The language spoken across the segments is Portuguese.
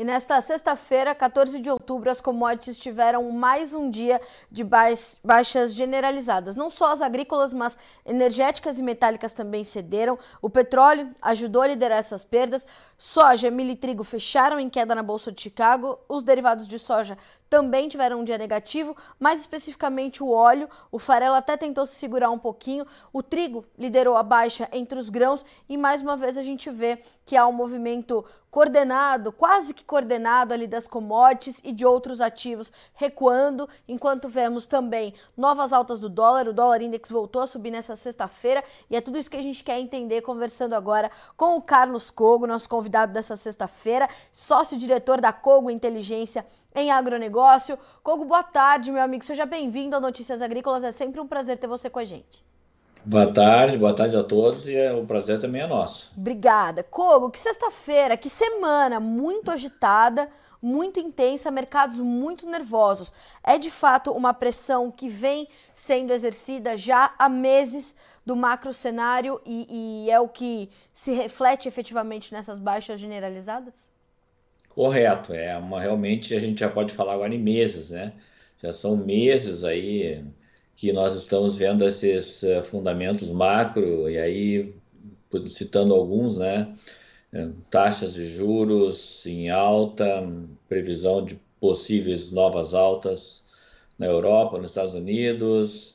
E nesta sexta-feira, 14 de outubro, as commodities tiveram mais um dia de baixas generalizadas. Não só as agrícolas, mas energéticas e metálicas também cederam. O petróleo ajudou a liderar essas perdas. Soja, milho e trigo fecharam em queda na Bolsa de Chicago. Os derivados de soja também tiveram um dia negativo, mais especificamente o óleo. O farelo até tentou se segurar um pouquinho. O trigo liderou a baixa entre os grãos e mais uma vez a gente vê que há um movimento coordenado, quase que coordenado ali das commodities e de outros ativos recuando, enquanto vemos também novas altas do dólar. O dólar index voltou a subir nessa sexta-feira e é tudo isso que a gente quer entender conversando agora com o Carlos Cogo, nosso convidado dessa sexta-feira, sócio-diretor da Cogo Inteligência em agronegócio. Cogo, boa tarde, meu amigo. Seja bem-vindo ao Notícias Agrícolas. É sempre um prazer ter você com a gente. Boa tarde, boa tarde a todos e é, o prazer também é nosso. Obrigada. Cogo, que sexta-feira, que semana muito agitada, muito intensa, mercados muito nervosos. É de fato uma pressão que vem sendo exercida já há meses do macro cenário e, e é o que se reflete efetivamente nessas baixas generalizadas? Correto, é uma realmente a gente já pode falar agora em meses, né? Já são meses aí que nós estamos vendo esses uh, fundamentos macro e aí citando alguns, né? Eh, taxas de juros em alta, previsão de possíveis novas altas na Europa, nos Estados Unidos,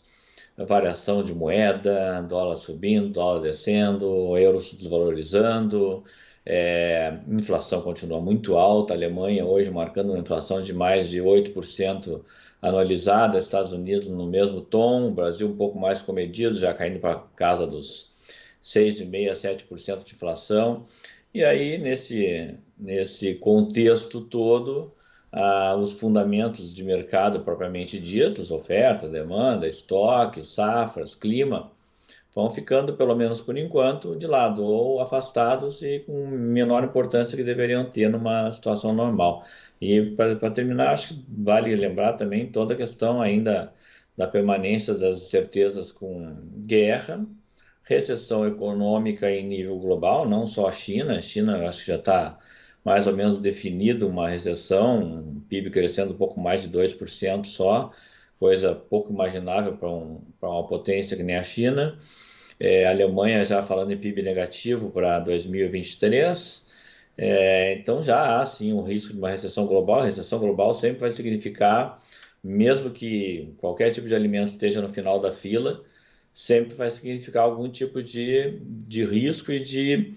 variação de moeda, dólar subindo, dólar descendo, euro se desvalorizando, é, inflação continua muito alta, a Alemanha hoje marcando uma inflação de mais de 8% anualizada, Estados Unidos no mesmo tom, Brasil um pouco mais comedido, já caindo para casa dos 6,5%, 7% de inflação. E aí, nesse, nesse contexto todo, ah, os fundamentos de mercado propriamente ditos, oferta, demanda, estoque, safras, clima, vão ficando, pelo menos por enquanto, de lado ou afastados e com menor importância que deveriam ter numa situação normal. E para terminar, acho que vale lembrar também toda a questão ainda da permanência das certezas com guerra, recessão econômica em nível global, não só a China, a China acho que já está mais ou menos definido uma recessão, um PIB crescendo um pouco mais de 2% só, coisa pouco imaginável para um, uma potência que nem a China. É, a Alemanha já falando em PIB negativo para 2023. É, então já há sim um risco de uma recessão global. A recessão global sempre vai significar, mesmo que qualquer tipo de alimento esteja no final da fila, sempre vai significar algum tipo de, de risco e de,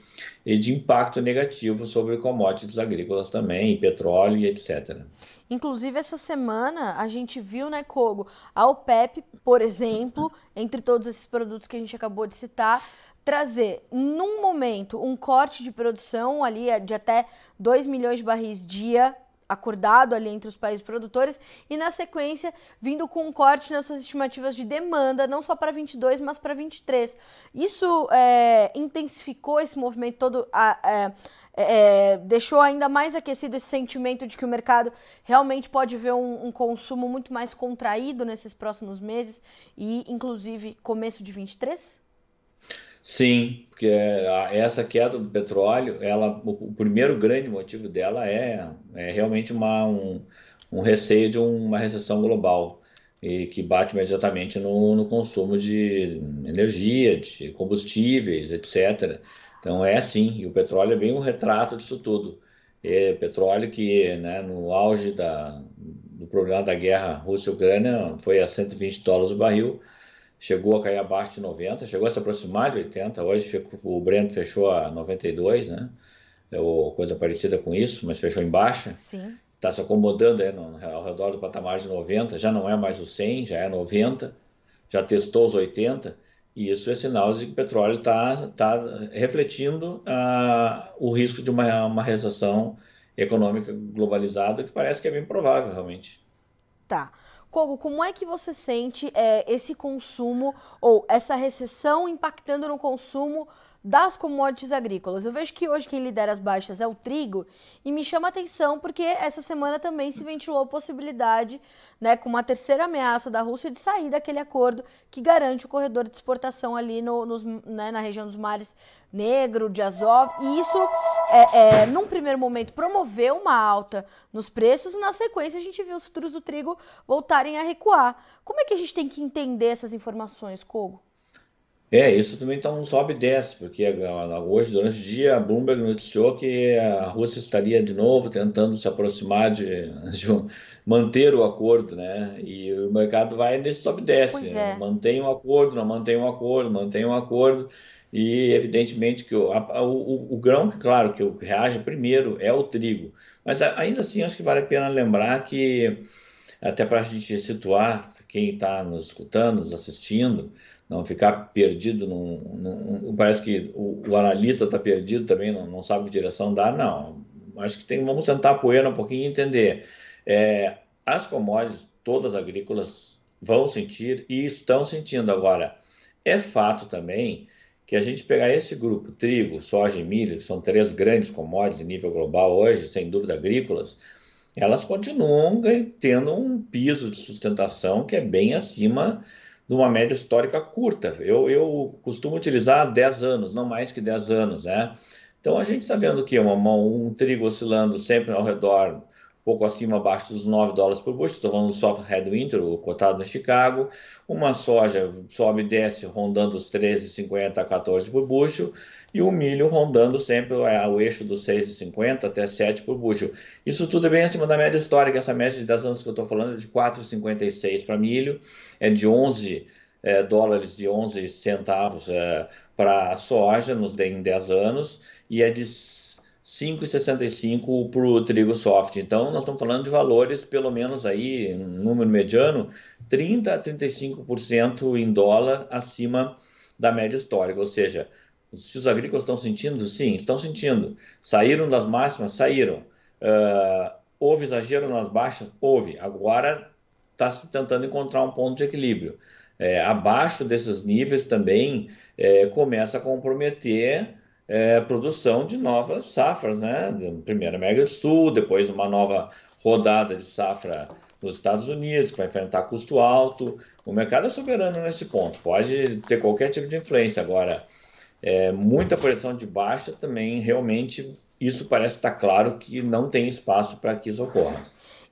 e de impacto negativo sobre commodities agrícolas também, petróleo e etc. Inclusive, essa semana a gente viu, né, Kogo, a OPEP, por exemplo, entre todos esses produtos que a gente acabou de citar, trazer num momento um corte de produção ali de até 2 milhões de barris dia acordado ali entre os países produtores e na sequência vindo com um corte nas suas estimativas de demanda, não só para 22, mas para 23. Isso é, intensificou esse movimento todo, a, é, é, deixou ainda mais aquecido esse sentimento de que o mercado realmente pode ver um, um consumo muito mais contraído nesses próximos meses e, inclusive, começo de 23? Sim, porque essa queda do petróleo, ela, o primeiro grande motivo dela é, é realmente uma, um, um receio de uma recessão global e que bate imediatamente no, no consumo de energia, de combustíveis, etc. Então é assim, e o petróleo é bem um retrato disso tudo. É petróleo que, né, no auge da, do problema da guerra Rússia-Ucrânia, foi a 120 dólares o barril, chegou a cair abaixo de 90, chegou a se aproximar de 80, hoje o Brent fechou a 92, né? É ou coisa parecida com isso, mas fechou em baixa. Está se acomodando aí no, ao redor do patamar de 90, já não é mais o 100, já é 90, já testou os 80, e isso é sinal de que o petróleo está tá refletindo uh, o risco de uma, uma recessão econômica globalizada, que parece que é bem provável, realmente. Tá. Kogo, como é que você sente é, esse consumo ou essa recessão impactando no consumo das commodities agrícolas? Eu vejo que hoje quem lidera as baixas é o trigo e me chama atenção porque essa semana também se ventilou a possibilidade, né, com uma terceira ameaça da Rússia de sair daquele acordo que garante o corredor de exportação ali no, nos, né, na região dos mares Negro, de Azov, e isso é, é, num primeiro momento, promoveu uma alta nos preços e, na sequência, a gente viu os futuros do trigo voltarem a recuar. Como é que a gente tem que entender essas informações, Kogo? É, isso também está um sobe e desce, porque hoje, durante o dia, a Bloomberg noticiou que a Rússia estaria de novo tentando se aproximar de, de um, manter o acordo, né? E o mercado vai nesse sobe e desce. É. Mantém um acordo, não mantém um acordo, mantém um acordo. E evidentemente que o, a, o, o, grão, claro, que reage primeiro é o trigo. Mas ainda assim, acho que vale a pena lembrar que, até para a gente situar quem está nos escutando, nos assistindo, não ficar perdido num, num parece que o, o analista está perdido também, não, não, sabe que direção dar, não. Acho que tem, vamos sentar a poeira um pouquinho e entender. É, as commodities, todas agrícolas, vão sentir e estão sentindo agora. É fato também que a gente pegar esse grupo, trigo, soja e milho, que são três grandes commodities em nível global hoje, sem dúvida agrícolas, elas continuam tendo um piso de sustentação que é bem acima de uma média histórica curta. Eu, eu costumo utilizar 10 anos, não mais que 10 anos, né? Então a gente está vendo que uma, um trigo oscilando sempre ao redor pouco acima, abaixo dos 9 dólares por bushel, estou falando do soft headwinter, o cotado em Chicago, uma soja sobe e desce rondando os 13,50 a 14 por bushel, e o milho rondando sempre é, o eixo dos 6,50 até 7 por bushel. Isso tudo é bem acima da média histórica, essa média de 10 anos que eu estou falando é de 4,56 para milho, é de 11 é, dólares e 11 centavos é, para soja nos, em 10 anos, e é de 5,65 para o trigo soft. Então, nós estamos falando de valores, pelo menos aí, um número mediano, 30 a 35% em dólar acima da média histórica. Ou seja, se os agrícolas estão sentindo, sim, estão sentindo. Saíram das máximas? Saíram. Uh, houve exagero nas baixas? Houve. Agora está se tentando encontrar um ponto de equilíbrio. É, abaixo desses níveis também é, começa a comprometer é, produção de novas safras, né? Primeiro do Sul, depois uma nova rodada de safra nos Estados Unidos, que vai enfrentar custo alto. O mercado é soberano nesse ponto, pode ter qualquer tipo de influência. Agora, é, muita pressão de baixa também, realmente, isso parece estar claro que não tem espaço para que isso ocorra.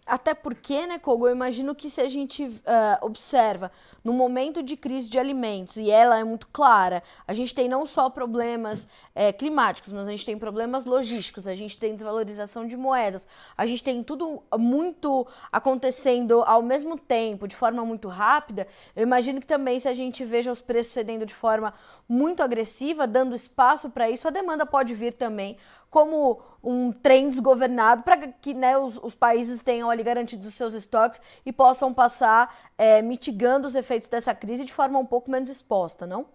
Até porque, né, Kogo, eu imagino que se a gente uh, observa no momento de crise de alimentos, e ela é muito clara, a gente tem não só problemas é, climáticos, mas a gente tem problemas logísticos, a gente tem desvalorização de moedas, a gente tem tudo muito acontecendo ao mesmo tempo, de forma muito rápida. Eu imagino que também, se a gente veja os preços cedendo de forma muito agressiva, dando espaço para isso, a demanda pode vir também como um trem desgovernado para que né, os, os, países tenham ali garantidos os seus estoques e possam passar é, mitigando os efeitos dessa crise de forma um pouco menos exposta, não?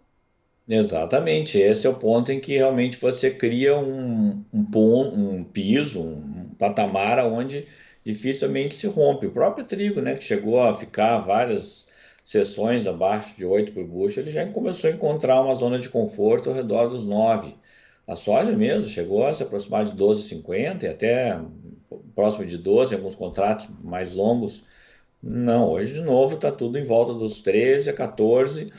Exatamente, esse é o ponto em que realmente você cria um, um, um piso, um patamar onde dificilmente se rompe. O próprio trigo, né, que chegou a ficar várias sessões abaixo de 8 por bucho, ele já começou a encontrar uma zona de conforto ao redor dos 9. A soja mesmo chegou a se aproximar de 12,50 e até próximo de 12, alguns contratos mais longos. Não, hoje de novo está tudo em volta dos 13 a 14,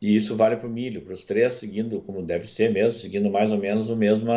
e isso vale para o milho, para os três seguindo como deve ser mesmo, seguindo mais ou menos o mesmo,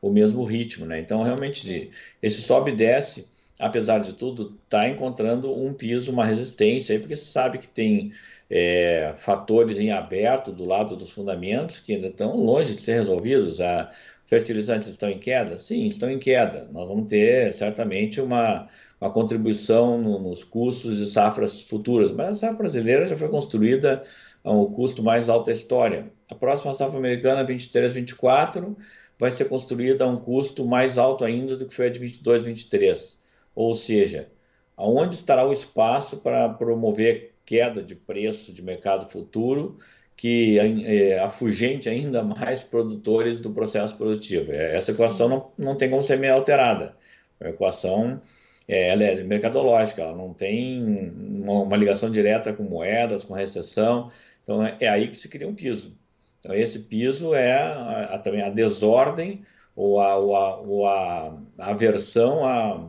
o mesmo ritmo. Né? Então, realmente, esse sobe e desce, apesar de tudo, está encontrando um piso, uma resistência, aí, porque você sabe que tem é, fatores em aberto do lado dos fundamentos que ainda estão longe de ser resolvidos. A, fertilizantes estão em queda? Sim, estão em queda. Nós vamos ter certamente uma, uma contribuição no, nos custos de safras futuras, mas a safra brasileira já foi construída a um custo mais alto da história. A próxima safra americana, 23, 24, vai ser construída a um custo mais alto ainda do que foi a de 22, 23. Ou seja, aonde estará o espaço para promover queda de preço de mercado futuro que é, afugente ainda mais produtores do processo produtivo. É, essa equação não, não tem como ser meio alterada. A equação é, ela é mercadológica, ela não tem uma, uma, ligação direta com moedas, com recessão. Então é, é, aí que se cria um piso. Então esse piso é a, a, também a desordem ou a, ou a, ou a aversão a,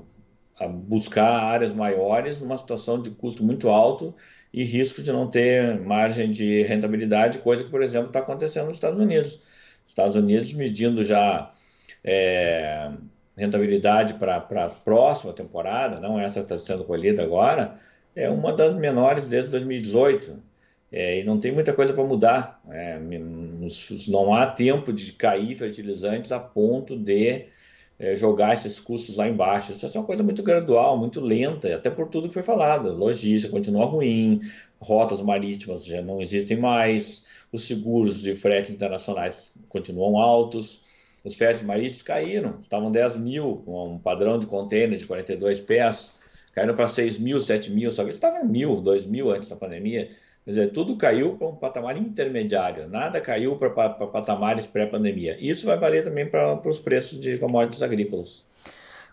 a buscar áreas maiores numa situação de custo muito alto e risco de não ter margem de rentabilidade, coisa que, por exemplo, está acontecendo nos Estados Unidos. Estados Unidos medindo já é, rentabilidade para a próxima temporada, não essa que está sendo colhida agora, é uma das menores desde 2018. É, e não tem muita coisa para mudar. É, não há tempo de cair fertilizantes a ponto de é, jogar esses custos lá embaixo. Isso é uma coisa muito gradual, muito lenta, até por tudo que foi falado. Logística continua ruim, rotas marítimas já não existem mais, os seguros de frete internacionais continuam altos, os fretes marítimos caíram, estavam 10 mil, um padrão de contêiner de 42 pés, caíram para 6 mil, 7 mil, só que estavam mil, 2 mil antes da pandemia. Quer dizer, tudo caiu para um patamar intermediário, nada caiu para patamares pré-pandemia. Isso vai valer também para os preços de commodities agrícolas.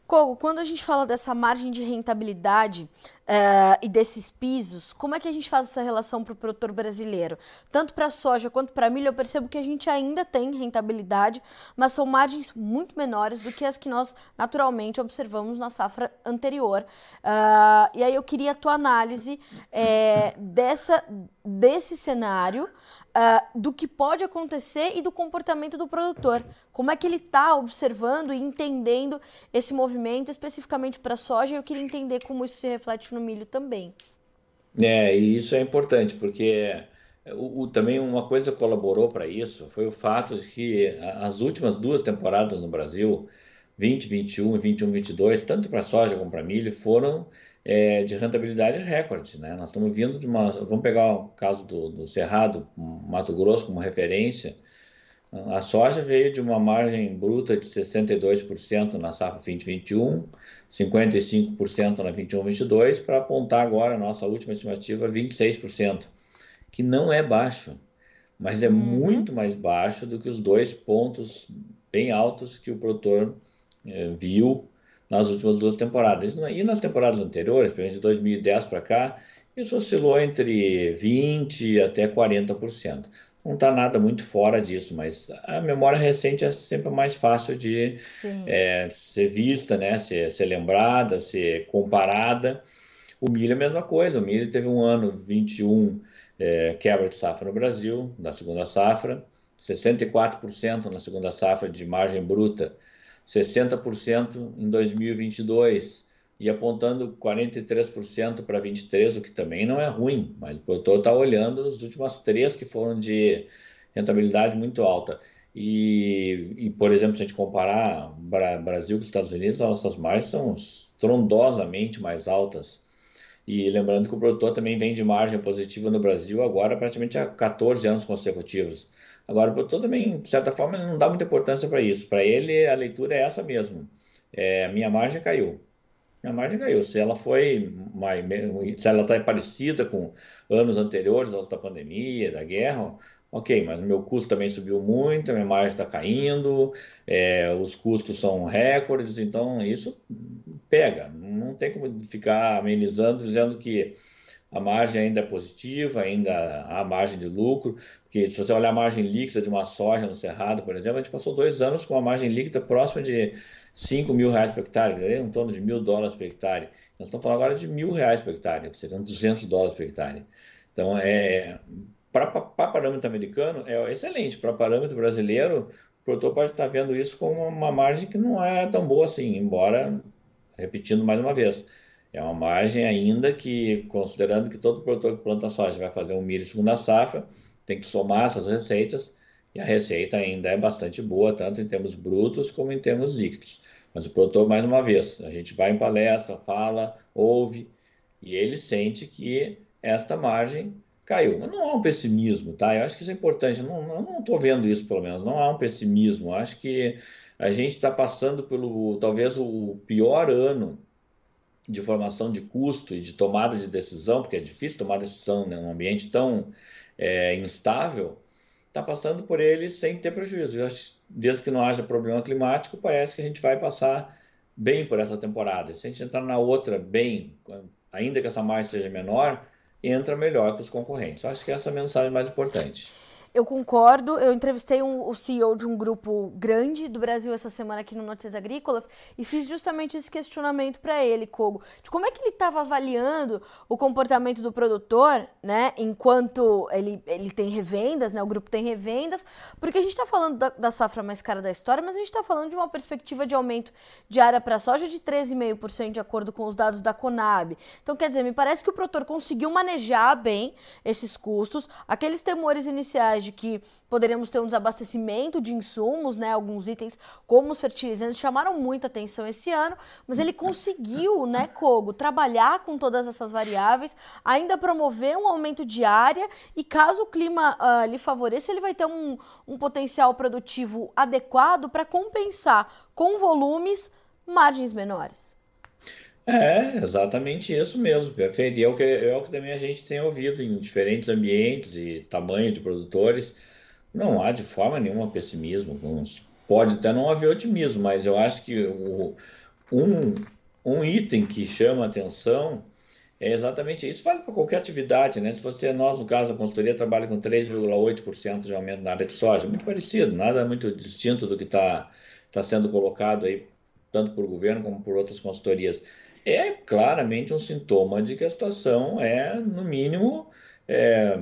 Kogo, quando a gente fala dessa margem de rentabilidade uh, e desses pisos, como é que a gente faz essa relação para o produtor brasileiro? Tanto para soja quanto para milho, eu percebo que a gente ainda tem rentabilidade, mas são margens muito menores do que as que nós naturalmente observamos na safra anterior. Uh, e aí eu queria a tua análise é, dessa, desse cenário uh, do que pode acontecer e do comportamento do produtor. Como é que ele está observando e entendendo esse movimento especificamente para a soja? Eu queria entender como isso se reflete no milho também. É, e isso é importante, porque o, o, também uma coisa colaborou para isso foi o fato de que as últimas duas temporadas no Brasil, 2021 e 21, 22, tanto para soja como para milho, foram é, de rentabilidade recorde. Né? Nós estamos vindo de uma. Vamos pegar o caso do, do Cerrado, Mato Grosso, como referência. A soja veio de uma margem bruta de 62% na safra 2021, 55% na 21-22, para apontar agora a nossa última estimativa 26%, que não é baixo, mas é uhum. muito mais baixo do que os dois pontos bem altos que o produtor é, viu nas últimas duas temporadas. E nas temporadas anteriores, pelo menos de 2010 para cá, isso oscilou entre 20% até 40%. Não está nada muito fora disso, mas a memória recente é sempre mais fácil de é, ser vista, né? ser, ser lembrada, ser comparada. O milho é a mesma coisa. O milho teve um ano 21 é, quebra de safra no Brasil, na segunda safra, 64% na segunda safra de margem bruta 60% em 2022 e apontando 43% para 23, o que também não é ruim, mas o produtor está olhando as últimas três que foram de rentabilidade muito alta. E, e, por exemplo, se a gente comparar Brasil com Estados Unidos, as nossas margens são estrondosamente mais altas. E lembrando que o produtor também vem de margem positiva no Brasil agora praticamente há 14 anos consecutivos. Agora, o produtor também, de certa forma, não dá muita importância para isso. Para ele, a leitura é essa mesmo. É, minha margem caiu. Minha margem caiu. Se ela foi, mais, se ela está parecida com anos anteriores, aos da pandemia, da guerra, ok, mas meu custo também subiu muito, a minha margem está caindo, é, os custos são recordes, então isso pega. Não tem como ficar amenizando, dizendo que a margem ainda é positiva, ainda há margem de lucro, porque se você olhar a margem líquida de uma soja no Cerrado, por exemplo, a gente passou dois anos com uma margem líquida próxima de 5 mil reais por hectare, em torno de mil dólares por hectare. Nós estamos falando agora de mil reais por hectare, que seriam 200 dólares por hectare. Então, é, para parâmetro americano, é excelente. Para parâmetro brasileiro, o produtor pode estar vendo isso como uma margem que não é tão boa assim, embora, repetindo mais uma vez, é uma margem ainda que, considerando que todo produtor que planta soja vai fazer um milho segunda safra, tem que somar essas receitas, e a receita ainda é bastante boa, tanto em termos brutos como em termos líquidos. Mas o produtor, mais uma vez, a gente vai em palestra, fala, ouve, e ele sente que esta margem caiu. Mas não há um pessimismo, tá? Eu acho que isso é importante. Eu não estou vendo isso, pelo menos. Não há um pessimismo. Eu acho que a gente está passando pelo, talvez, o pior ano de formação de custo e de tomada de decisão, porque é difícil tomar decisão né, num ambiente tão é, instável, está passando por ele sem ter prejuízo. desde que não haja problema climático, parece que a gente vai passar bem por essa temporada. Se a gente entrar na outra bem, ainda que essa margem seja menor, entra melhor que os concorrentes. Eu acho que essa é a mensagem mais importante. Eu concordo. Eu entrevistei um, o CEO de um grupo grande do Brasil essa semana aqui no Notícias Agrícolas e fiz justamente esse questionamento para ele, Kogo, de como é que ele estava avaliando o comportamento do produtor, né? Enquanto ele, ele tem revendas, né? O grupo tem revendas, porque a gente está falando da, da, safra mais cara da história, mas a gente está falando de uma perspectiva de aumento de área para soja de 13,5% de acordo com os dados da Conab. Então, quer dizer, me parece que o produtor conseguiu manejar bem esses custos, aqueles temores iniciais de que poderíamos ter um desabastecimento de insumos, né? Alguns itens, como os fertilizantes, chamaram muita atenção esse ano, mas ele conseguiu, né, Kogo, trabalhar com todas essas variáveis, ainda promover um aumento de área e caso o clima uh, lhe favoreça, ele vai ter um, um potencial produtivo adequado para compensar com volumes margens menores. É, exatamente isso mesmo, perfeito. E é o que, é o que também a gente tem ouvido em diferentes ambientes e tamanho de produtores. Não há de forma nenhuma pessimismo. Pode até não haver otimismo, mas eu acho que o, um, um item que chama atenção é exatamente isso. Vale para qualquer atividade, né? Se você, nós, no caso, a consultoria trabalha com 3,8% de aumento na área de soja, muito parecido, nada muito distinto do que está tá sendo colocado aí, tanto por governo como por outras consultorias é claramente um sintoma de que a situação é, no mínimo, é,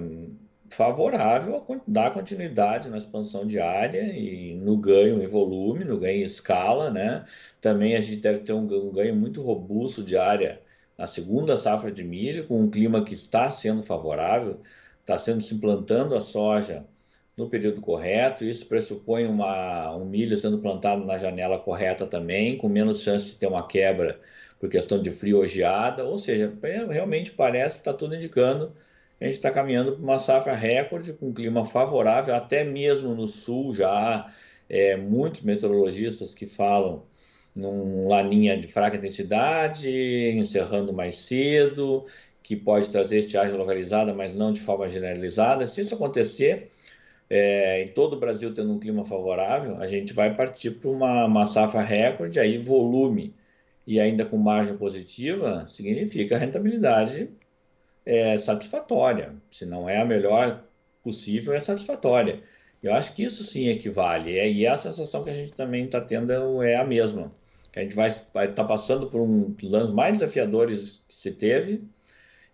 favorável a dar continuidade na expansão diária e no ganho em volume, no ganho em escala, né? Também a gente deve ter um, ganho muito robusto de área na segunda safra de milho, com um clima que está sendo favorável, está sendo se implantando a soja no período correto, isso pressupõe uma, um milho sendo plantado na janela correta também, com menos chance de ter uma quebra por questão de frio ou geada, ou seja, é, realmente parece que está tudo indicando que a gente está caminhando para uma safra recorde, com clima favorável, até mesmo no sul já há é, muitos meteorologistas que falam num laninha de fraca intensidade, encerrando mais cedo, que pode trazer estiagem localizada, mas não de forma generalizada. Se isso acontecer, é, em todo o Brasil tendo um clima favorável, a gente vai partir para uma, uma safra recorde, aí volume e ainda com margem positiva, significa rentabilidade é, satisfatória. Se não é a melhor possível, é satisfatória. Eu acho que isso sim equivale. É, e a sensação que a gente também está tendo é a mesma. A gente vai estar tá passando por um dos mais desafiadores que se teve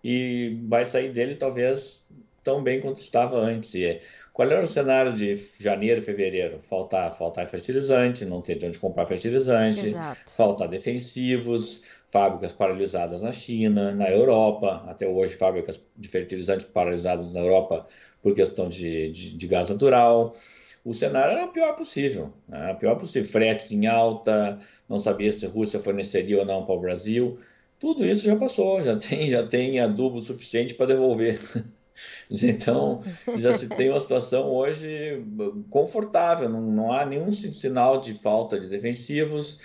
e vai sair dele talvez tão bem quanto estava antes. E qual era o cenário de janeiro, fevereiro? Faltar, faltar fertilizante, não ter de onde comprar fertilizante, Exato. faltar defensivos, fábricas paralisadas na China, na Europa, até hoje fábricas de fertilizantes paralisadas na Europa por questão de, de, de gás natural. O cenário era o pior possível, né? pior possível. Fretes em alta, não sabia se a Rússia forneceria ou não para o Brasil. Tudo isso já passou, já tem, já tem adubo suficiente para devolver. Então, já se tem uma situação hoje confortável, não, não há nenhum sinal de falta de defensivos,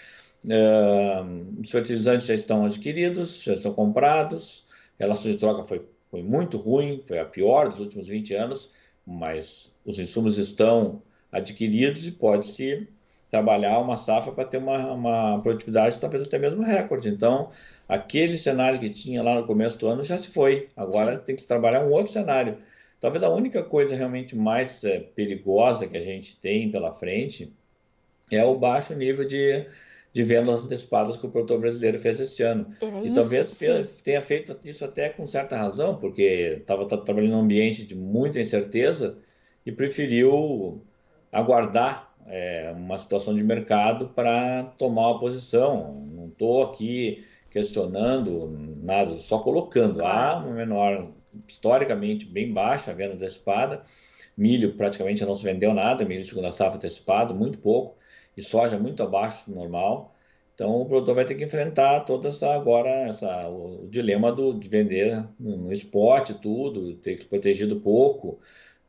uh, os fertilizantes já estão adquiridos, já estão comprados, a relação de troca foi, foi muito ruim, foi a pior dos últimos 20 anos, mas os insumos estão adquiridos e pode-se trabalhar uma safra para ter uma, uma produtividade talvez até mesmo recorde. Então, aquele cenário que tinha lá no começo do ano já se foi. Agora tem que trabalhar um outro cenário. Talvez a única coisa realmente mais é, perigosa que a gente tem pela frente é o baixo nível de, de vendas antecipadas que o produtor brasileiro fez esse ano. Era e isso, talvez sim. tenha feito isso até com certa razão, porque estava trabalhando num ambiente de muita incerteza e preferiu aguardar é, uma situação de mercado para tomar uma posição. Não estou aqui questionando nada, só colocando. Há uma menor, historicamente bem baixa a venda antecipada. Milho praticamente não se vendeu nada, milho de segunda safra antecipado, muito pouco, e soja muito abaixo do normal. Então o produtor vai ter que enfrentar toda essa agora essa, o dilema do, de vender no spot tudo, ter que protegido pouco.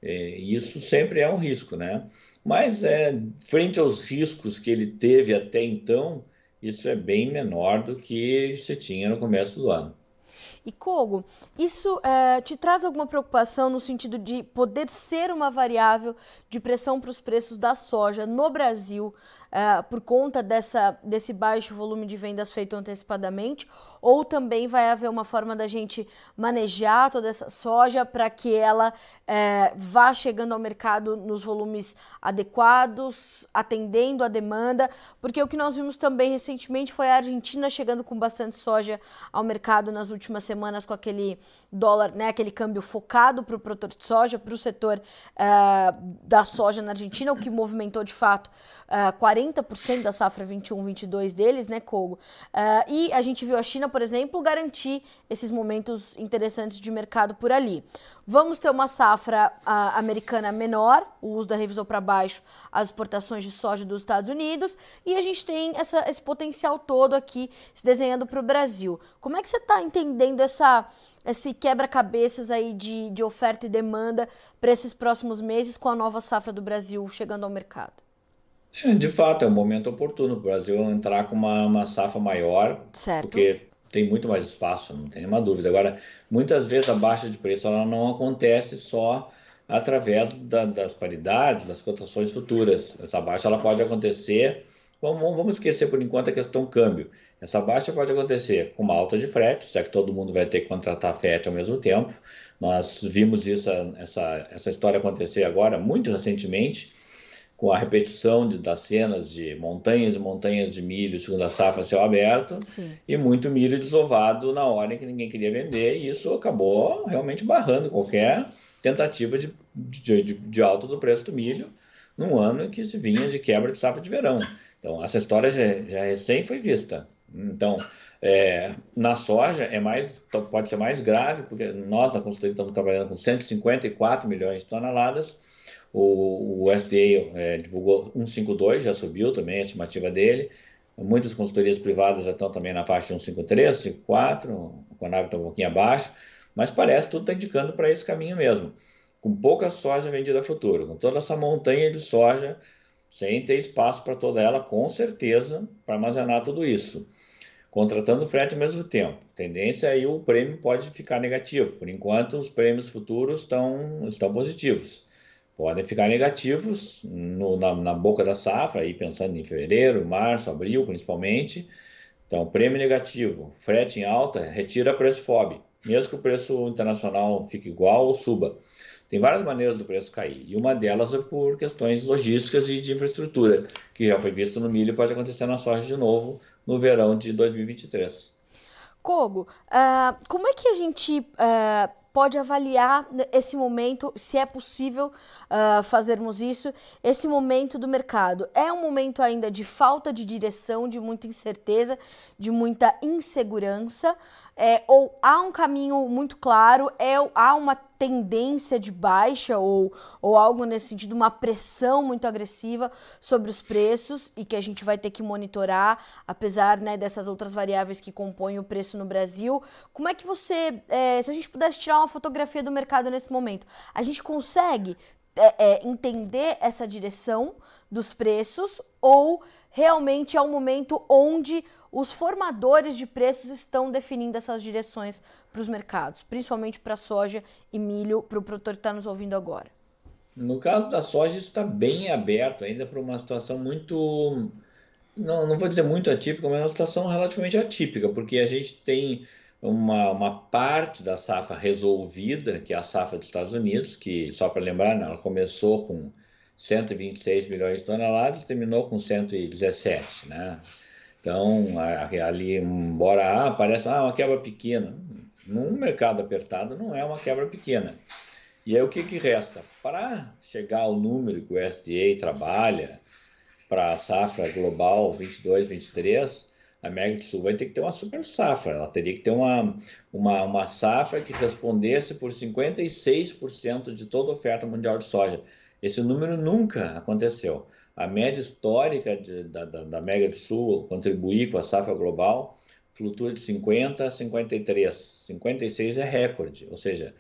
É, isso sempre é um risco, né? Mas é, frente aos riscos que ele teve até então, isso é bem menor do que se tinha no começo do ano. E Kogo, isso é, te traz alguma preocupação no sentido de poder ser uma variável de pressão para os preços da soja no Brasil é, por conta dessa, desse baixo volume de vendas feito antecipadamente? ou também vai haver uma forma da gente manejar toda essa soja para que ela é, vá chegando ao mercado nos volumes adequados, atendendo a demanda, porque o que nós vimos também recentemente foi a Argentina chegando com bastante soja ao mercado nas últimas semanas com aquele dólar, né, aquele câmbio focado para o produtor de soja, para o setor é, da soja na Argentina, o que movimentou de fato é, 40% da safra 21-22 deles, né, Kogo? É, e a gente viu a China, por exemplo, garantir esses momentos interessantes de mercado por ali. Vamos ter uma safra uh, americana menor, o uso da revisão para baixo, as exportações de soja dos Estados Unidos, e a gente tem essa, esse potencial todo aqui se desenhando para o Brasil. Como é que você está entendendo essa, esse quebra-cabeças aí de, de oferta e demanda para esses próximos meses com a nova safra do Brasil chegando ao mercado? É, de fato, é um momento oportuno para o Brasil entrar com uma, uma safra maior, certo. porque tem muito mais espaço, não tem nenhuma dúvida. Agora, muitas vezes a baixa de preço ela não acontece só através da, das paridades, das cotações futuras. Essa baixa ela pode acontecer, vamos, vamos esquecer por enquanto a questão câmbio. Essa baixa pode acontecer com uma alta de frete, já que todo mundo vai ter que contratar frete ao mesmo tempo. Nós vimos isso, essa, essa história acontecer agora, muito recentemente, com a repetição de, das cenas de montanhas e montanhas de milho, segunda safra, céu aberto, Sim. e muito milho desovado na hora em que ninguém queria vender, e isso acabou realmente barrando qualquer tentativa de, de, de, de alta do preço do milho num ano em que se vinha de quebra de safra de verão. Então, essa história já, já recém foi vista. Então, é, na soja é mais, pode ser mais grave, porque nós na consultoria estamos trabalhando com 154 milhões de toneladas, o, o SDA é, divulgou 152, já subiu também a estimativa dele. Muitas consultorias privadas já estão também na faixa de 153, 154, o Conab está um pouquinho abaixo, mas parece que tudo está indicando para esse caminho mesmo. Com pouca soja vendida a futuro, com toda essa montanha de soja, sem ter espaço para toda ela, com certeza, para armazenar tudo isso. Contratando frete ao mesmo tempo. Tendência aí o prêmio pode ficar negativo. Por enquanto, os prêmios futuros estão, estão positivos podem ficar negativos no, na, na, boca da safra, aí pensando em fevereiro, março, abril principalmente. Então, prêmio negativo, frete em alta, retira preço FOB, mesmo que o preço internacional fique igual ou suba. Tem várias maneiras do preço cair, e uma delas é por questões logísticas e de infraestrutura, que já foi visto no milho e pode acontecer na soja de novo no verão de 2023. Kogo, uh, como é que a gente uh, pode avaliar esse momento, se é possível uh, fazermos isso, esse momento do mercado. É um momento ainda de falta de direção, de muita incerteza, de muita insegurança, é, ou há um caminho muito claro, é, há uma tendência de baixa ou, ou algo nesse sentido, uma pressão muito agressiva sobre os preços e que a gente vai ter que monitorar, apesar né, dessas outras variáveis que compõem o preço no Brasil. Como é que você, é, se a gente pudesse tirar uma fotografia do mercado nesse momento, a gente consegue é, é entender essa direção dos preços ou realmente é um momento onde os formadores de preços estão definindo essas direções para os mercados, principalmente para soja e milho, para o produtor que está nos ouvindo agora? No caso da soja, está bem aberto ainda para uma situação muito, não, não vou dizer muito atípica, mas uma situação relativamente atípica, porque a gente tem uma, uma parte da safra resolvida, que é a safra dos Estados Unidos, que, só para lembrar, né, ela começou com 126 milhões de toneladas, terminou com 117, né? Então, ali, embora ah, ah, uma quebra pequena, num mercado apertado não é uma quebra pequena. E aí o que, que resta? Para chegar ao número que o SDA trabalha para a safra global 22, 23, a América do Sul vai ter que ter uma super safra. Ela teria que ter uma, uma, uma safra que respondesse por 56% de toda a oferta mundial de soja. Esse número nunca aconteceu. A média histórica de, da, da, da América do Sul contribuir com a safra global flutua de 50 a 53. 56 é recorde, ou seja,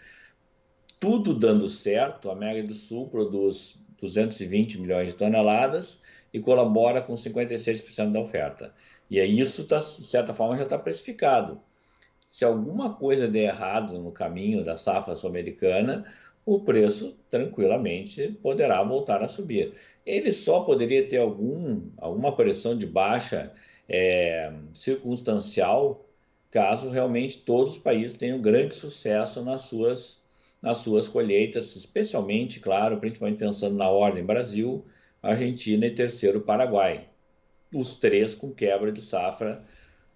tudo dando certo, a América do Sul produz 220 milhões de toneladas e colabora com 56% da oferta. E aí isso, tá, de certa forma, já está precificado. Se alguma coisa der errado no caminho da safra sul-americana, o preço tranquilamente poderá voltar a subir. Ele só poderia ter algum, alguma pressão de baixa é, circunstancial caso realmente todos os países tenham grande sucesso nas suas, nas suas colheitas, especialmente, claro, principalmente pensando na ordem Brasil, Argentina e terceiro Paraguai. Os três com quebra de safra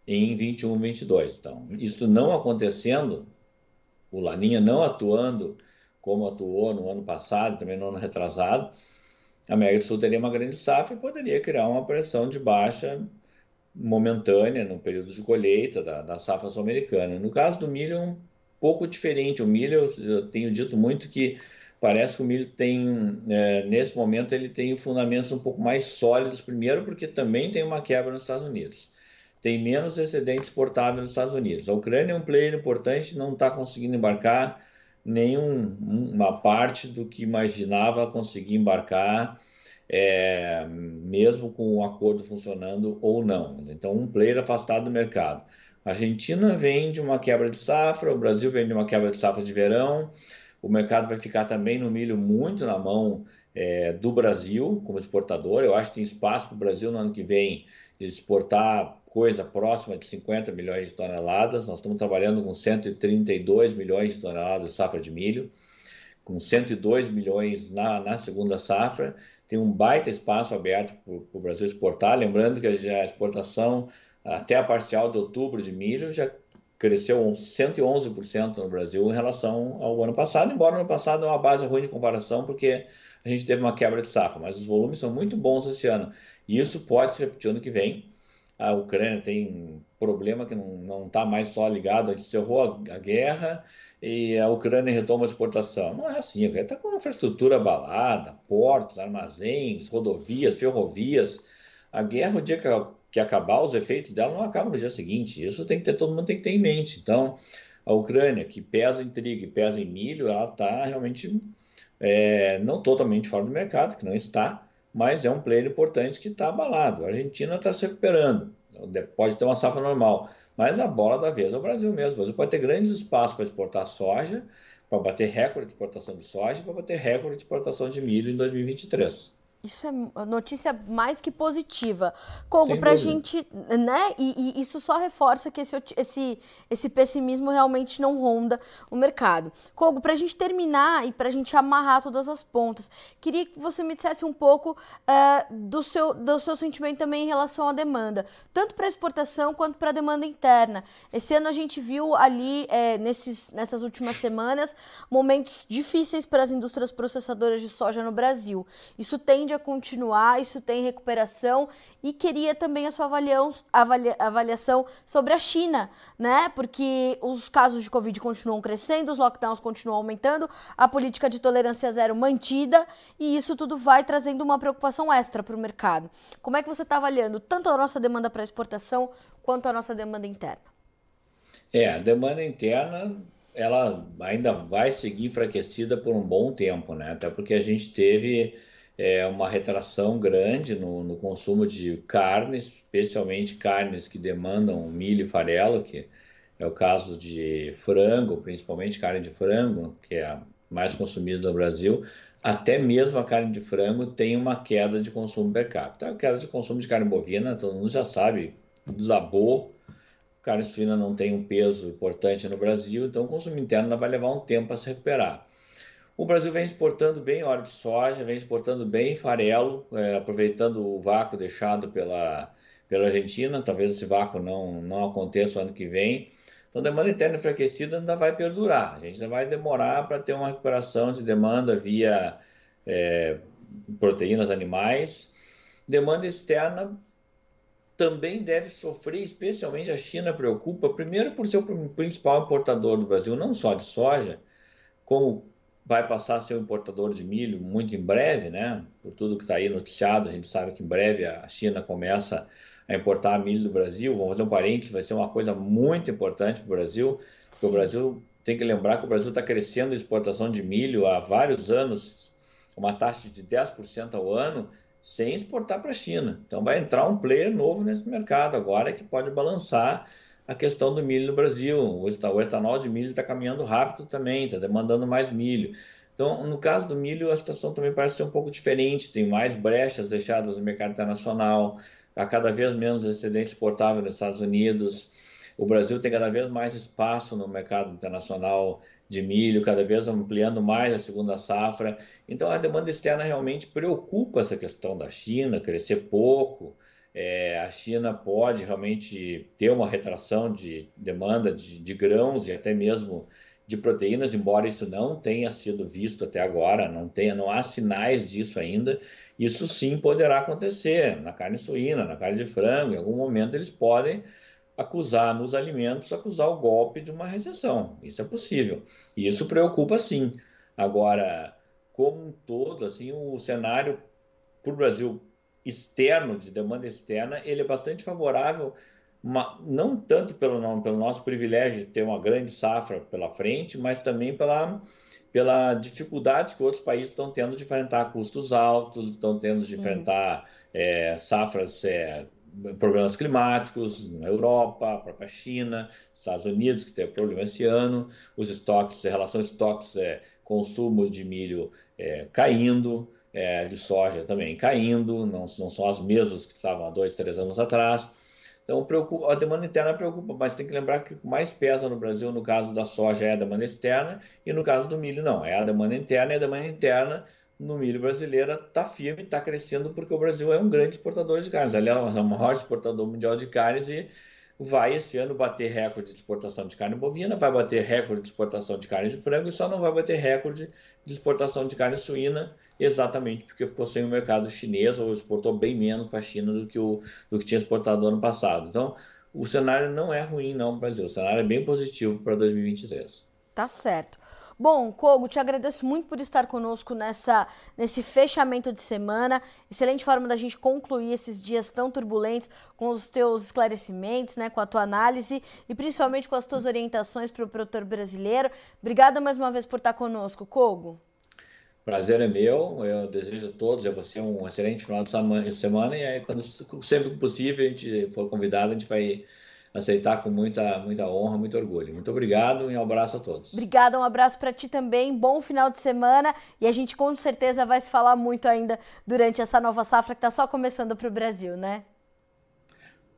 em 21, 22. Então, isso não acontecendo, o Laninha não atuando como atuou no ano passado, também no ano retrasado, a América do Sul teria uma grande safra e poderia criar uma pressão de baixa momentânea no período de colheita da, da safra sul-americana. No caso do milho é um pouco diferente. O milho, eu, eu tenho dito muito que parece que o milho tem, é, nesse momento, ele tem fundamentos um pouco mais sólidos, primeiro porque também tem uma quebra nos Estados Unidos. Tem menos excedente exportável nos Estados Unidos. A Ucrânia é um player importante, não está conseguindo embarcar nenhuma parte do que imaginava conseguir embarcar é, mesmo com o acordo funcionando ou não. Então, um player afastado do mercado. A Argentina vem de uma quebra de safra, o Brasil vem de uma quebra de safra de verão, o mercado vai ficar também no milho muito na mão é, do Brasil como exportador. Eu acho que tem espaço para o Brasil no ano que vem exportar coisa próxima de 50 milhões de toneladas. Nós estamos trabalhando com 132 milhões de toneladas de safra de milho, com 102 milhões na, na segunda safra tem um baita espaço aberto para o Brasil exportar. Lembrando que a exportação até a parcial de outubro de milho já cresceu 111% no Brasil em relação ao ano passado, embora no ano passado é uma base ruim de comparação, porque a gente teve uma quebra de safra, mas os volumes são muito bons esse ano. E isso pode se repetir ano que vem. A Ucrânia tem problema que não está mais só ligado, a gente encerrou a, a guerra e a Ucrânia retoma a exportação. Não é assim, a Ucrânia está com uma infraestrutura abalada, portos, armazéns, rodovias, ferrovias. A guerra, o dia que, que acabar, os efeitos dela não acabam no dia seguinte. Isso tem que ter, todo mundo tem que ter em mente. Então, a Ucrânia, que pesa em trigo e pesa em milho, ela está realmente é, não totalmente fora do mercado, que não está, mas é um player importante que está abalado. A Argentina está se recuperando, pode ter uma safra normal, mas a bola da vez é o Brasil mesmo. O Brasil pode ter grandes espaços para exportar soja, para bater recorde de exportação de soja, para bater recorde de exportação de milho em 2023. Isso é notícia mais que positiva. Como para a gente, né? E, e, isso só reforça que esse, esse, esse pessimismo realmente não ronda o mercado. Kogo, para a gente terminar e para a gente amarrar todas as pontas, queria que você me dissesse um pouco uh, do, seu, do seu sentimento também em relação à demanda, tanto para exportação quanto para a demanda interna. Esse ano a gente viu ali, é, nesses, nessas últimas semanas, momentos difíceis para as indústrias processadoras de soja no Brasil. Isso tende tende a continuar, isso tem recuperação e queria também a sua avalia, avaliação sobre a China, né? Porque os casos de Covid continuam crescendo, os lockdowns continuam aumentando, a política de tolerância zero mantida e isso tudo vai trazendo uma preocupação extra para o mercado. Como é que você está avaliando tanto a nossa demanda para exportação quanto a nossa demanda interna? É, a demanda interna ela ainda vai seguir enfraquecida por um bom tempo, né? Até porque a gente teve é, uma retração grande no, no, consumo de carnes, especialmente carnes que demandam milho e farelo, que é o caso de frango, principalmente carne de frango, que é a mais consumida no Brasil. Até mesmo a carne de frango tem uma queda de consumo per capita. A queda de consumo de carne bovina, todo mundo já sabe, desabou. Carne suína não tem um peso importante no Brasil, então o consumo interno vai levar um tempo a se recuperar. O Brasil vem exportando bem óleo de soja, vem exportando bem farelo, é, aproveitando o vácuo deixado pela, pela Argentina. Talvez esse vácuo não, não aconteça o ano que vem. Então, a demanda interna enfraquecida ainda vai perdurar. A gente ainda vai demorar para ter uma recuperação de demanda via é, proteínas animais. Demanda externa também deve sofrer, especialmente a China preocupa, primeiro por ser o principal importador do Brasil, não só de soja, como vai passar a ser um importador de milho muito em breve, né? Por tudo que está aí noticiado, a gente sabe que em breve a China começa a importar milho do Brasil. Vamos fazer um parênteses, vai ser uma coisa muito importante para o Brasil, porque o Brasil tem que lembrar que o Brasil está crescendo a exportação de milho há vários anos, uma taxa de 10% ao ano, sem exportar para a China. Então vai entrar um player novo nesse mercado agora que pode balançar a questão do milho no Brasil. O etanol de milho está caminhando rápido também, está demandando mais milho. Então, no caso do milho, a situação também parece ser um pouco diferente. Tem mais brechas deixadas no mercado internacional, há cada vez menos excedente exportável nos Estados Unidos. o Brasil tem cada vez mais espaço no mercado internacional de milho, cada vez ampliando mais a segunda safra. Então, a demanda externa realmente preocupa essa questão da China crescer pouco. É, a China pode realmente ter uma retração de demanda de, de grãos e até mesmo de proteínas, embora isso não tenha sido visto até agora, não tenha, não há sinais disso ainda. Isso sim poderá acontecer na carne suína, na carne de frango. Em algum momento eles podem acusar nos alimentos, acusar o golpe de uma recessão. Isso é possível. E isso preocupa sim. Agora, como um todo, assim, o cenário para o Brasil externo, de demanda externa, ele é bastante favorável, não tanto pelo, pelo nosso privilégio de ter uma grande safra pela frente, mas também pela, pela dificuldade que outros países estão tendo de enfrentar custos altos, estão tendo Sim. de enfrentar é, safras é, problemas climáticos na Europa, a própria China, Estados Unidos, que tem problema esse ano, os estoques, em relação a estoques, é, consumo de milho é, caindo, é, de soja também caindo, não, não são as mesmas que estavam há dois, três anos atrás. Então, preocupa, a demanda interna preocupa, mas tem que lembrar que o que mais pesa no Brasil, no caso da soja, é a demanda externa, e no caso do milho, não. É a demanda interna, e a demanda interna no milho brasileiro está firme, está crescendo, porque o Brasil é um grande exportador de carnes. Aliás, é o maior exportador mundial de carnes e vai esse ano bater recorde de exportação de carne bovina, vai bater recorde de exportação de carne de frango e só não vai bater recorde de exportação de carne suína, exatamente porque ficou sem o mercado chinês ou exportou bem menos para a China do que, o, do que tinha exportado no ano passado. Então, o cenário não é ruim não Brasil, o cenário é bem positivo para 2023. Tá certo. Bom, Kogo, te agradeço muito por estar conosco nessa, nesse fechamento de semana. Excelente forma da gente concluir esses dias tão turbulentos com os teus esclarecimentos, né, com a tua análise e principalmente com as tuas orientações para o produtor brasileiro. Obrigada mais uma vez por estar conosco, Kogo. Prazer é meu. Eu desejo a todos a você um excelente final de semana. E aí, quando sempre possível a gente for convidado, a gente vai aceitar com muita, muita honra, muito orgulho. Muito obrigado e um abraço a todos. Obrigada, um abraço para ti também. Bom final de semana e a gente com certeza vai se falar muito ainda durante essa nova safra que está só começando para o Brasil, né?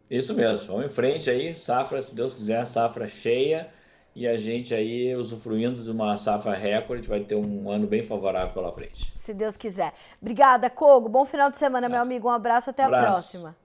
Isso mesmo. Vamos em frente aí, safra, se Deus quiser, safra cheia e a gente aí usufruindo de uma safra recorde, vai ter um ano bem favorável pela frente. Se Deus quiser. Obrigada, Kogo. Bom final de semana, meu amigo. Um abraço, até a próxima.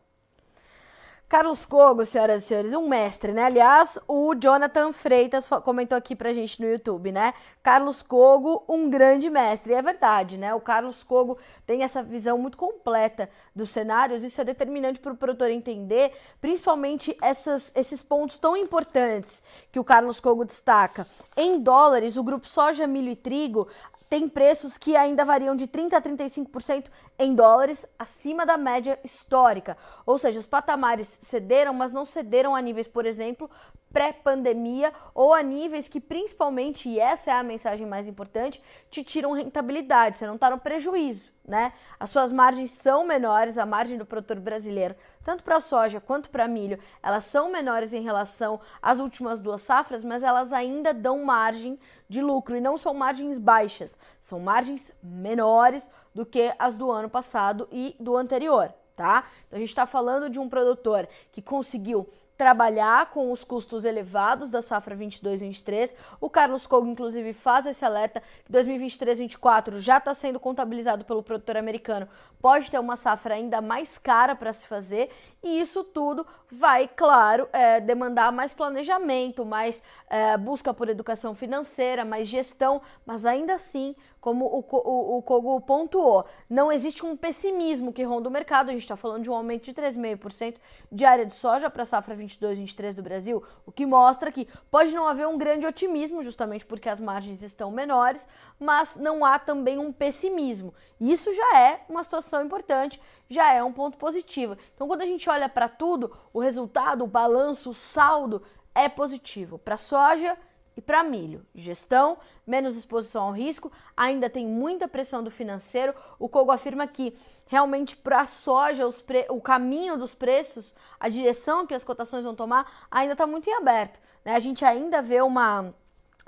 Carlos Cogo, senhoras e senhores, um mestre, né? Aliás, o Jonathan Freitas comentou aqui pra gente no YouTube, né? Carlos Cogo, um grande mestre. E é verdade, né? O Carlos Cogo tem essa visão muito completa dos cenários. Isso é determinante para o produtor entender, principalmente essas, esses pontos tão importantes que o Carlos Cogo destaca. Em dólares, o grupo soja, milho e trigo tem preços que ainda variam de 30% a 35% em dólares acima da média histórica. Ou seja, os patamares cederam, mas não cederam a níveis, por exemplo, pré-pandemia ou a níveis que principalmente, e essa é a mensagem mais importante, te tiram rentabilidade, você não está no prejuízo né? As suas margens são menores, a margem do produtor brasileiro, tanto para soja quanto para milho, elas são menores em relação às últimas duas safras, mas elas ainda dão margem de lucro e não são margens baixas, são margens menores do que as do ano passado e do anterior, tá? Então a gente está falando de um produtor que conseguiu trabalhar com os custos elevados da safra 22-23. O Carlos Kogo, inclusive, faz esse alerta que 2023-24 já está sendo contabilizado pelo produtor americano. Pode ter uma safra ainda mais cara para se fazer e isso tudo vai, claro, é, demandar mais planejamento, mais é, busca por educação financeira, mais gestão, mas ainda assim como o, o, o Kogu pontuou, não existe um pessimismo que ronda o mercado. A gente está falando de um aumento de 3,5% de área de soja para a safra 22-23 do Brasil, o que mostra que pode não haver um grande otimismo, justamente porque as margens estão menores, mas não há também um pessimismo. Isso já é uma situação importante, já é um ponto positivo. Então, quando a gente olha para tudo, o resultado, o balanço, o saldo é positivo. Para soja, e para milho, gestão, menos exposição ao risco, ainda tem muita pressão do financeiro. O Kogo afirma que realmente para a soja o caminho dos preços, a direção que as cotações vão tomar, ainda está muito em aberto. Né? A gente ainda vê uma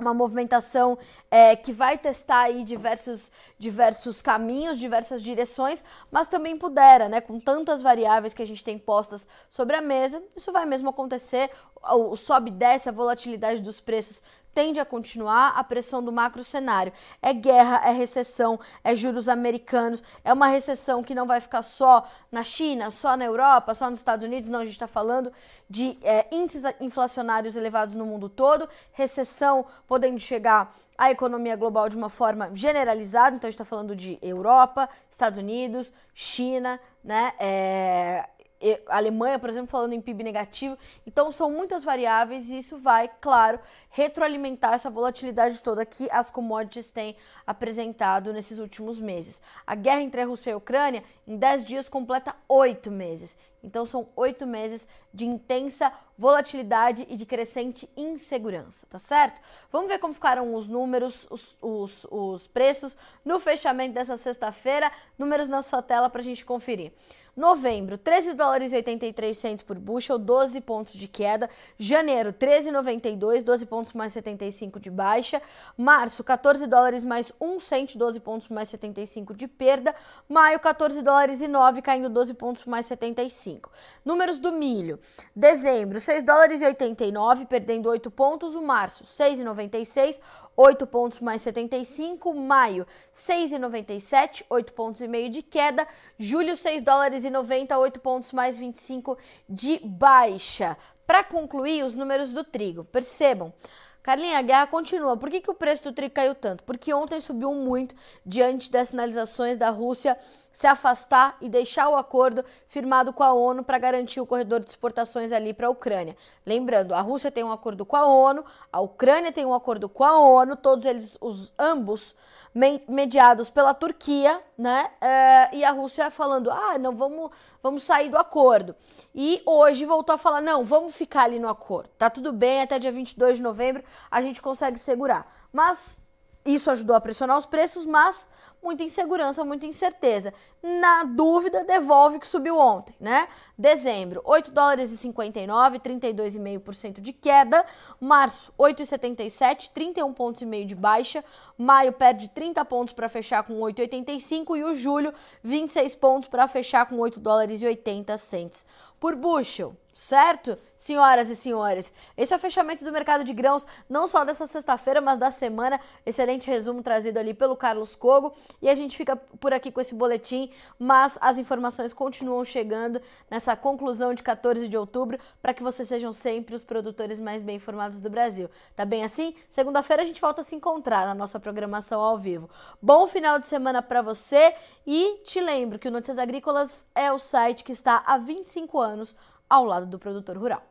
uma movimentação é, que vai testar aí diversos, diversos caminhos, diversas direções, mas também pudera, né? Com tantas variáveis que a gente tem postas sobre a mesa, isso vai mesmo acontecer. O, o sobe e desce, a volatilidade dos preços tende a continuar a pressão do macro cenário. É guerra, é recessão, é juros americanos, é uma recessão que não vai ficar só na China, só na Europa, só nos Estados Unidos, não, a gente está falando de é, índices inflacionários elevados no mundo todo, recessão podendo chegar à economia global de uma forma generalizada, então a gente está falando de Europa, Estados Unidos, China, né? É, a Alemanha, por exemplo, falando em PIB negativo. Então, são muitas variáveis e isso vai, claro, retroalimentar essa volatilidade toda que as commodities têm apresentado nesses últimos meses. A guerra entre a Rússia e a Ucrânia, em 10 dias, completa oito meses. Então, são oito meses de intensa volatilidade e de crescente insegurança, tá certo? Vamos ver como ficaram os números, os, os, os preços no fechamento dessa sexta-feira. Números na sua tela para a gente conferir. Novembro, 13 dólares e 83 centos por bushel, 12 pontos de queda. Janeiro, 13,92, 12 pontos mais 75 de baixa. Março, 14 dólares mais 1 cento, 12 pontos mais 75 de perda. Maio, 14 dólares e 9, caindo 12 pontos mais 75. Números do milho. Dezembro, 6 dólares e 89, perdendo 8 pontos. O março, 6,96, 8 pontos mais 75. Maio, 6,97, 8 pontos e meio de queda. Julho, 6 dólares e 90, 8 pontos mais 25 de baixa. Para concluir, os números do trigo. Percebam, Carlinha, a guerra continua. Por que, que o preço do trigo caiu tanto? Porque ontem subiu muito diante das sinalizações da Rússia se afastar e deixar o acordo firmado com a ONU para garantir o corredor de exportações ali para a Ucrânia. Lembrando, a Rússia tem um acordo com a ONU, a Ucrânia tem um acordo com a ONU, todos eles, os ambos mediados pela Turquia, né? É, e a Rússia falando, ah, não, vamos, vamos sair do acordo. E hoje voltou a falar, não, vamos ficar ali no acordo. Tá tudo bem, até dia 22 de novembro a gente consegue segurar. Mas isso ajudou a pressionar os preços, mas muita insegurança, muita incerteza. Na dúvida, devolve que subiu ontem, né? Dezembro, 8 dólares e 59, 32,5% de queda. Março, 8,77, 31 pontos e de baixa. Maio perde 30 pontos para fechar com 8,85 e o julho 26 pontos para fechar com 8 dólares e 80 cents por bushel, certo? Senhoras e senhores, esse é o fechamento do mercado de grãos, não só dessa sexta-feira, mas da semana. Excelente resumo trazido ali pelo Carlos Cogo. E a gente fica por aqui com esse boletim, mas as informações continuam chegando nessa conclusão de 14 de outubro para que vocês sejam sempre os produtores mais bem informados do Brasil. Tá bem assim? Segunda-feira a gente volta a se encontrar na nossa programação ao vivo. Bom final de semana para você e te lembro que o Notícias Agrícolas é o site que está há 25 anos ao lado do produtor rural